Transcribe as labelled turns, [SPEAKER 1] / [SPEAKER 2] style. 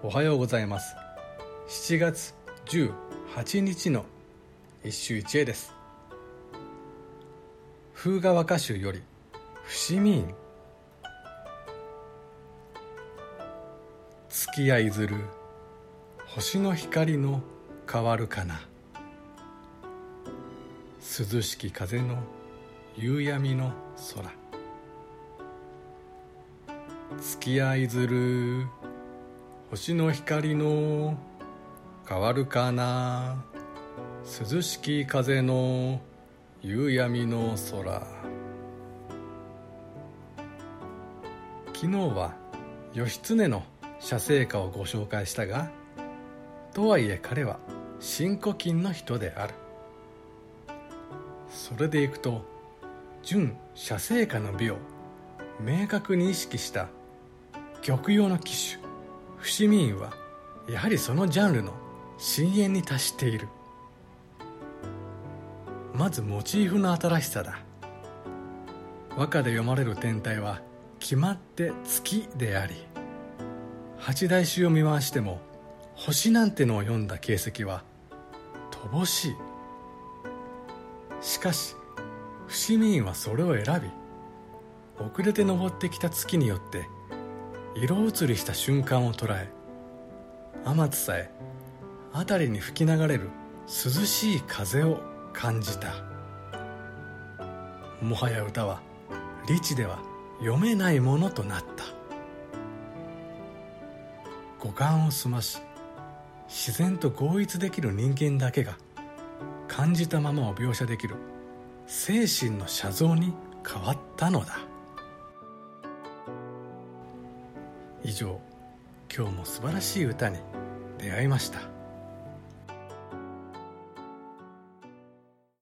[SPEAKER 1] おはようございます。7月18日の一首一会です。風雅和歌集より伏見院。月やいずる星の光の変わるかな。涼しき風の夕闇の空。月やいずる星の光の変わるかな？涼しき風の夕闇の空。昨日は義経の写生家をご紹介したがとはいえ彼は新古今の人である。それでいくと純写生家の美を明確に意識した玉葉の機種伏見院はやはりそのジャンルの深淵に達している。まずモチーフの新しさだ。和歌で読まれる天体は決まって月であり八大詩を見回しても星なんてのを読んだ形跡は乏しい。しかし伏見院はそれを選び遅れて登ってきた月によって色移りした瞬間を捉え天津さえ辺りに吹き流れる涼しい風を感じた。もはや歌は理智では読めないものとなった。五感を澄まし自然と合一できる人間だけが感じたままを描写できる精神の写像に変わったのだ。以上今日も素晴らしい歌に出会いました。